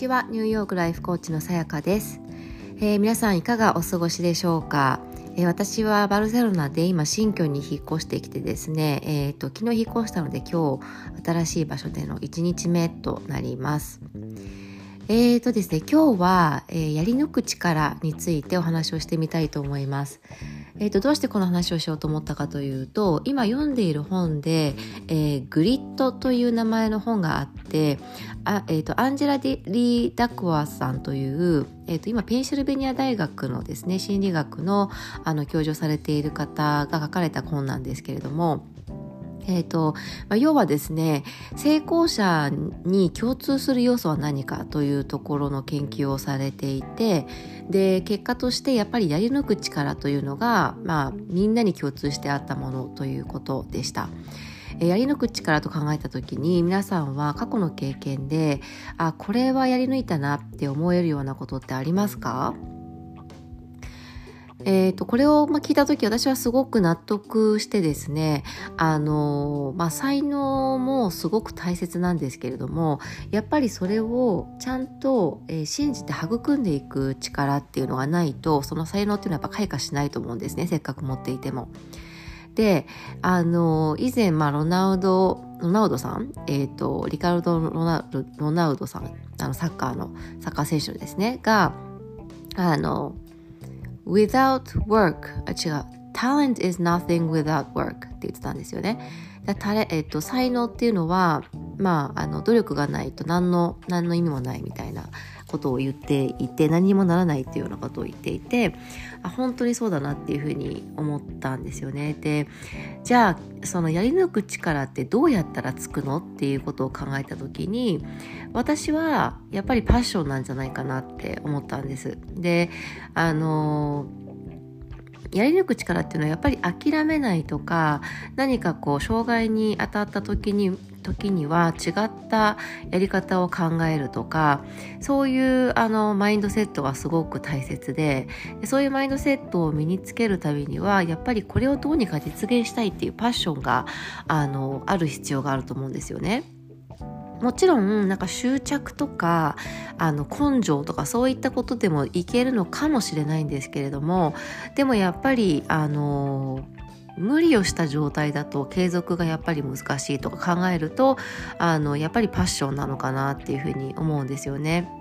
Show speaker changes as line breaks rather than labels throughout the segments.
ちは。ニューヨークライフコーチのさやかです、えー、皆さんいかがお過ごしでしょうか、えー、私はバルセロナで今新居に引っ越してきてですね、えーと、昨日引っ越したので今日新しい場所での1日目となります。えーとですね今日は、えー、やり抜く力についてお話をしてみたいと思います。えーと、どうしてこの話をしようと思ったかというと今読んでいる本で、えー、 GRIT という名前の本があってあ、えーと、アンジェラ・リー・ダックワースさんという、えーと、今ペンシルベニア大学のですね心理学のあの教授をされている方が書かれた本なんですけれどもえーとまあ、要はですね成功者に共通する要素は何かというところの研究をされていてで結果としてやっぱりやり抜く力というのが、まあ、みんなに共通してあったものということでした。やり抜く力と考えた時に皆さんは過去の経験であこれはやり抜いたなって思えるようなことってありますか？えーと、これを、聞いた時私はすごく納得してですねあの、まあ、才能もすごく大切なんですけれどもやっぱりそれをちゃんと、えー、信じて育んでいく力っていうのがないとその才能っていうのはやっぱ開花しないと思うんですねせっかく持っていても。であの以前、まあ、ロナウドロナウドさん、えーと、リカルドロナ・ロナウドさんあのサッカーのサッカー選手ですねがあの without work. あ違う。talent is nothing without work って言ってたんですよね。だたれ、えっと、才能っていうのはまああの努力がないと何の何の意味もないみたいな。ことを言っていて何にもならないっていうようなことを言っていてあ本当にそうだなっていうふうに思ったんですよね。でじゃあそのやり抜く力ってどうやったらつくのっていうことを考えた時に私はやっぱりパッションなんじゃないかなって思ったんです。であのやり抜く力っていうのはやっぱり諦めないとか何かこう障害に当たった時に時には違ったやり方を考えるとかそういうあのマインドセットがすごく大切でそういうマインドセットを身につけるためにはやっぱりこれをどうにか実現したいっていうパッションがあのある必要があると思うんですよね。もちろんなんか執着とかあの根性とかそういったことでもいけるのかもしれないんですけれどもでもやっぱりあの無理をした状態だと継続がやっぱり難しいとか考えるとあのやっぱりパッションなのかなっていうふうに思うんですよね。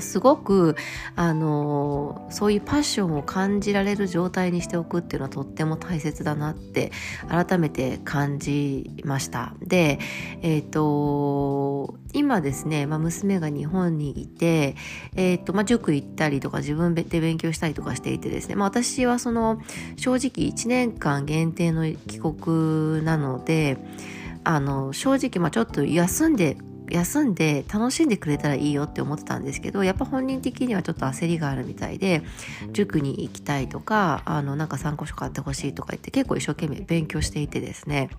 すごくあのそういうパッションを感じられる状態にしておくっていうのはとっても大切だなって改めて感じました。でえっ、ー、と今ですね、まあ、娘が日本にいて、えーとまあ、塾行ったりとか自分で勉強したりとかしていてですね、まあ、私はその正直1年間限定の帰国なのであの正直まあちょっと休んで休んで楽しんでくれたらいいよって思ってたんですけどやっぱ本人的にはちょっと焦りがあるみたいで塾に行きたいとかあのなんか参考書買ってほしいとか言って結構一生懸命勉強していてですね。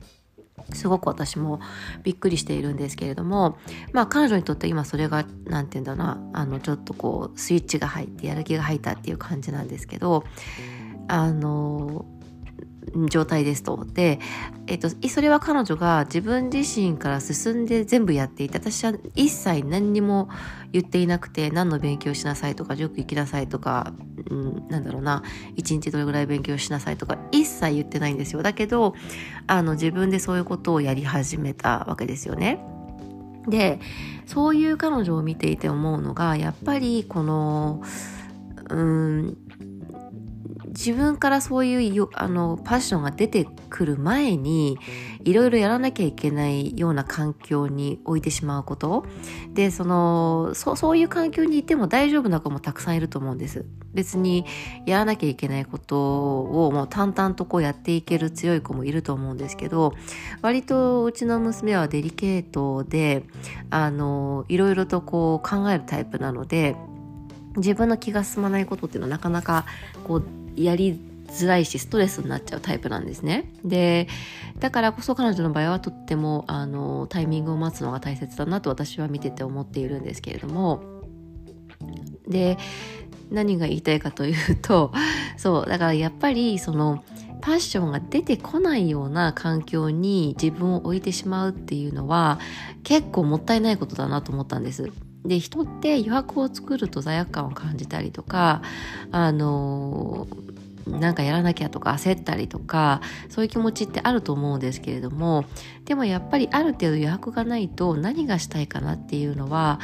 すごく私もびっくりしているんですけれどもまあ彼女にとって今それが何て言うんだなあのちょっとこうスイッチが入ってやる気が入ったっていう感じなんですけどあの状態ですと。で、えっと、それは彼女が自分自身から進んで全部やっていて、私は一切何にも言っていなくて、何の勉強しなさいとか、塾行きなさいとか、うん、なんだろうな、一日どれぐらい勉強しなさいとか、一切言ってないんですよ。だけど、あの、自分でそういうことをやり始めたわけですよね。で、そういう彼女を見ていて思うのが、やっぱりこの、うん、自分からそういうあのパッションが出てくる前にいろいろやらなきゃいけないような環境に置いてしまうこと。でそのそそういう環境にいても大丈夫な子もたくさんいると思うんです。別にやらなきゃいけないことをもう淡々とこうやっていける強い子もいると思うんですけど割とうちの娘はデリケートでいろいろとこう考えるタイプなので自分の気が進まないことっていうのはなかなかこうやりづらいしストレスになっちゃうタイプなんですね。でだからこそ彼女の場合はとってもあのタイミングを待つのが大切だなと私は見てて思っているんですけれどもで何が言いたいかというと そうだからやっぱりそのパッションが出てこないような環境に自分を置いてしまうっていうのは結構もったいないことだなと思ったんです。で人って余白を作ると罪悪感を感じたりとかあのなんかやらなきゃとか焦ったりとかそういう気持ちってあると思うんですけれどもでもやっぱりある程度余白がないと何がしたいかなっていうのは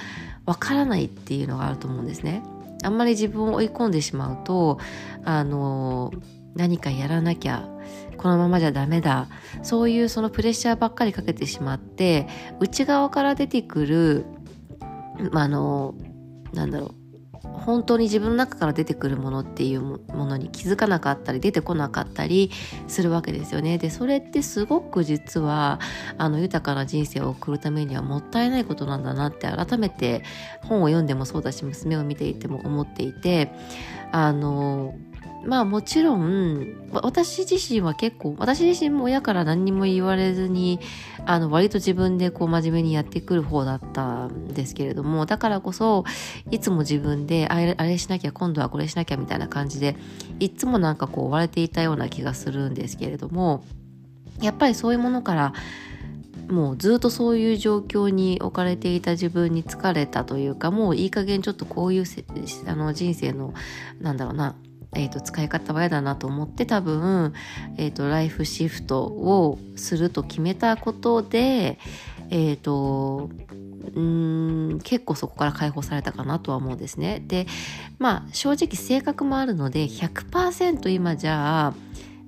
わからないっていうのがあると思うんですね。あんまり自分を追い込んでしまうとあの何かやらなきゃこのままじゃダメだそういうそのプレッシャーばっかりかけてしまって内側から出てくる、まあ、あのなんだろう本当に自分の中から出てくるものっていうものに気づかなかったり出てこなかったりするわけですよね。でそれってすごく実はあの豊かな人生を送るためにはもったいないことなんだなって改めて本を読んでもそうだし娘を見ていても思っていてあのまあもちろん私自身は結構私自身も親から何にも言われずにあの割と自分でこう真面目にやってくる方だったんですけれどもだからこそいつも自分であれあれしなきゃ今度はこれしなきゃみたいな感じでいつもなんかこう追われていたような気がするんですけれどもやっぱりそういうものからもうずっとそういう状況に置かれていた自分に疲れたというかもういい加減ちょっとこういうあの人生のなんだろうなえーと、使い方は嫌だなと思って多分、えーと、ライフシフトをすると決めたことで、えーと、ん結構そこから解放されたかなとは思うんですね。でまあ正直性格もあるので100%今じゃあ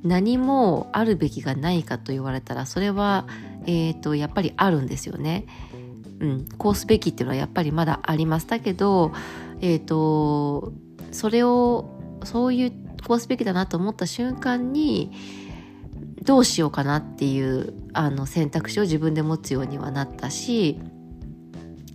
何もあるべきがないかと言われたらそれは、えー、とやっぱりあるんですよね。うん、こうすべきっていうのはやっぱりまだあります。だけど、えー、とそれをそういうこうすべきだなと思った瞬間にどうしようかなっていうあの選択肢を自分で持つようにはなったし、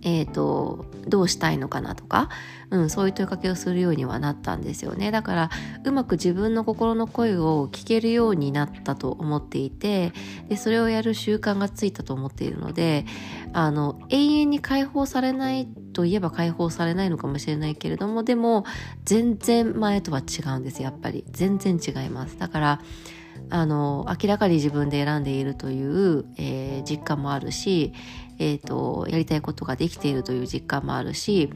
えーと、どうしたいのかなとか、うん、そういう問いかけをするようにはなったんですよね。だからうまく自分の心の声を聞けるようになったと思っていてでそれをやる習慣がついたと思っているのであの永遠に解放されないといえば解放されないのかもしれないけれどもでも全然前とは違うんですやっぱり。全然違います。だからあの明らかに自分で選んでいるという、えー、実感もあるし、えーと、やりたいことができているという実感もあるし、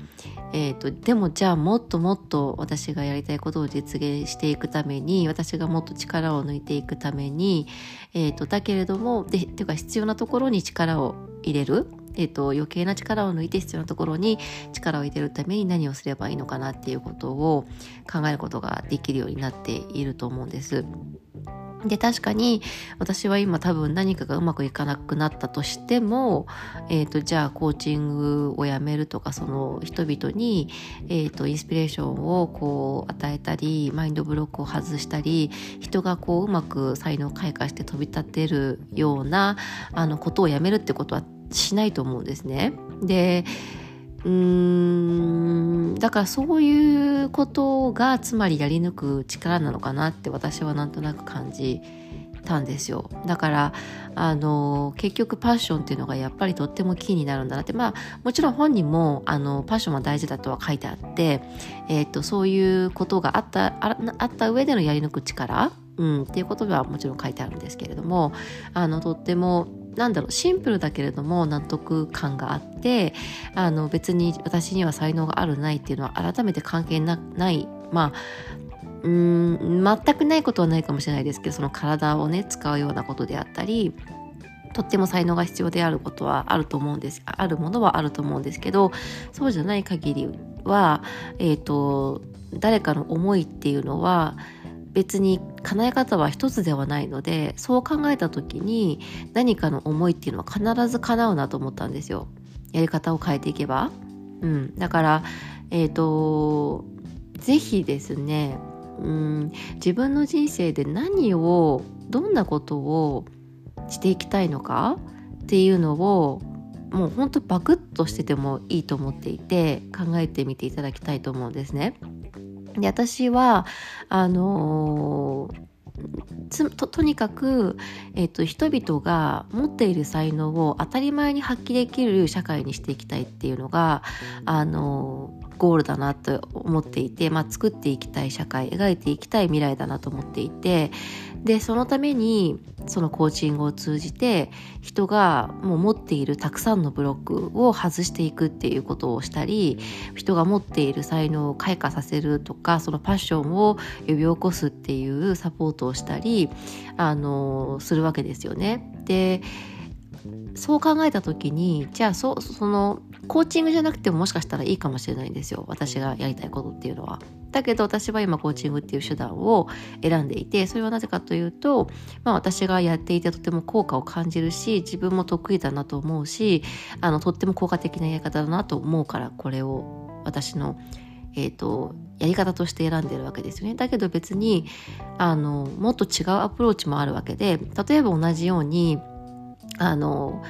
えーと、でもじゃあもっともっと私がやりたいことを実現していくために私がもっと力を抜いていくために、えーと、とだけれどもでていうか必要なところに力を入れる。えーと、余計な力を抜いて必要なところに力を入れるために何をすればいいのかなっていうことを考えることができるようになっていると思うんです。で確かに私は今多分何かがうまくいかなくなったとしても、えーと、じゃあコーチングをやめるとかその人々に、えーと、インスピレーションをこう与えたりマインドブロックを外したり人がこううまく才能を開花して飛び立てるようなあのことをやめるってことはしないと思うんですね。でうーんだからそういうことがつまりやり抜く力なのかなって私はなんとなく感じたんですよだからあの結局パッションっていうのがやっぱりとってもキーになるんだなってまあもちろん本人もあのパッションは大事だとは書いてあって、えーと、とそういうことがあったああった上でのやり抜く力、うん、っていうことはもちろん書いてあるんですけれどもあのとってもなんだろうシンプルだけれども納得感があってあの別に私には才能があるないっていうのは改めて関係ない。まあうん全くないことはないかもしれないですけどその体をね使うようなことであったりとっても才能が必要であることはあると思うんですあるものはあると思うんですけどそうじゃない限りは、えーと誰かの思いっていうのは別に叶え方は一つではないのでそう考えた時に何かの思いっていうのは必ず叶うなと思ったんですよ。やり方を変えていけば、うん、だからえっ、ー、と是非ですねうん自分の人生で何をどんなことをしていきたいのかっていうのをもうほんとバクッとしててもいいと思っていて考えてみていただきたいと思うんですね。で私はあのー、ととにかく、えーと、人々が持っている才能を当たり前に発揮できる社会にしていきたいっていうのが、あの、ゴールだなと思っていて、まあ、作っていきたい社会描いていきたい未来だなと思っていてでそのためにそのコーチングを通じて人がもう持っているたくさんのブロックを外していくっていうことをしたり人が持っている才能を開花させるとかそのパッションを呼び起こすっていうサポートをしたりあのするわけですよね。でそう考えた時にじゃあそそのコーチングじゃなくてももしかしたらいいかもしれないんですよ私がやりたいことっていうのは。だけど私は今コーチングっていう手段を選んでいてそれはなぜかというと、まあ、私がやっていてとても効果を感じるし自分も得意だなと思うしあのとっても効果的なやり方だなと思うからこれを私のえーと、やり方として選んでるわけですよね。だけど別にあのもっと違うアプローチもあるわけで例えば同じようにあの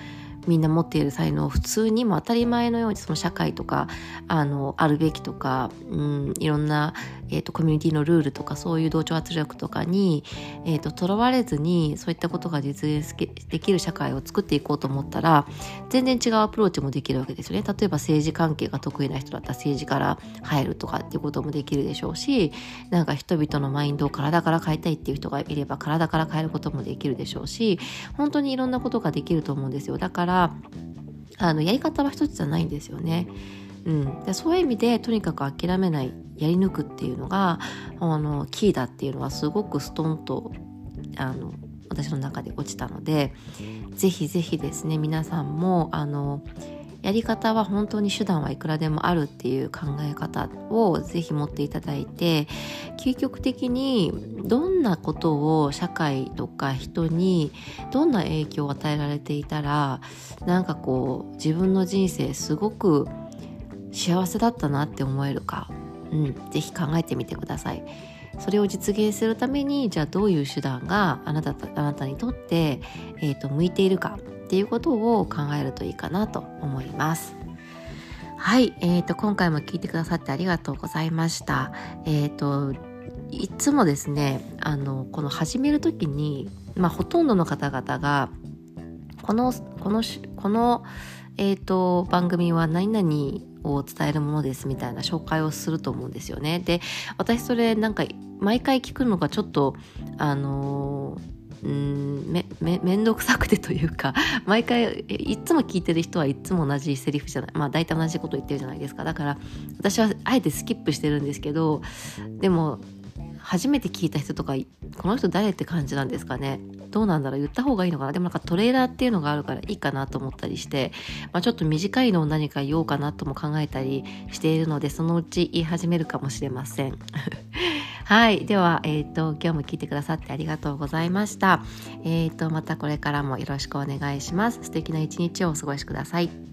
みんな持っている才能を普通にも当たり前のようにその社会とかあのあるべきとか、うん、いろんな、えーと、コミュニティのルールとかそういう同調圧力とかに、えーと、らわれずにそういったことが実現できる社会を作っていこうと思ったら全然違うアプローチもできるわけですよね。例えば政治関係が得意な人だったら政治から入るとかっていうこともできるでしょうしなんか人々のマインドを体から変えたいっていう人がいれば体から変えることもできるでしょうし本当にいろんなことができると思うんですよ。だからあのやり方は一つじゃないんですよね。うん、でそういう意味でとにかく諦めないやり抜くっていうのがあのキーだっていうのはすごくストンとあの私の中で落ちたのでぜひぜひですね皆さんもあのやり方は本当に手段はいくらでもあるっていう考え方をぜひ持っていただいて究極的にどんなことを社会とか人にどんな影響を与えられていたらなんかこう自分の人生すごく幸せだったなって思えるか、うん、ぜひ考えてみてください。それを実現するためにじゃあどういう手段があなたあなたにとって、えーと向いているかっていうことを考えるといいかなと思います。はい、えーと、今回も聞いてくださってありがとうございました。えっ、ー、といつもですねあのこの始める時に、まあ、ほとんどの方々がこのこのこの、えーと、番組は何々を伝えるものですみたいな紹介をすると思うんですよね。で私それなんか毎回聞くのがちょっとあのーうんめめ面倒くさくてというか 毎回いつも聞いてる人はいつも同じセリフじゃない。まあ大体同じこと言ってるじゃないですか。だから私はあえてスキップしてるんですけどでも初めて聞いた人とかこの人誰って感じなんですかね。どうなんだろう。言った方がいいのかな。でもなんかトレーラーっていうのがあるからいいかなと思ったりして、まあ、ちょっと短いのを何か言おうかなとも考えたりしているのでそのうち言い始めるかもしれません。はい。では、えっ、ー、と、今日も聞いてくださってありがとうございました。えっ、ー、と、またこれからもよろしくお願いします。素敵な一日をお過ごしください。